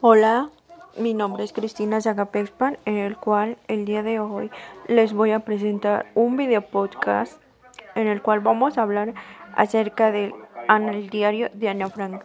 Hola, mi nombre es Cristina Zagapexpan, en el cual el día de hoy les voy a presentar un video podcast en el cual vamos a hablar acerca del diario de Ana Frank.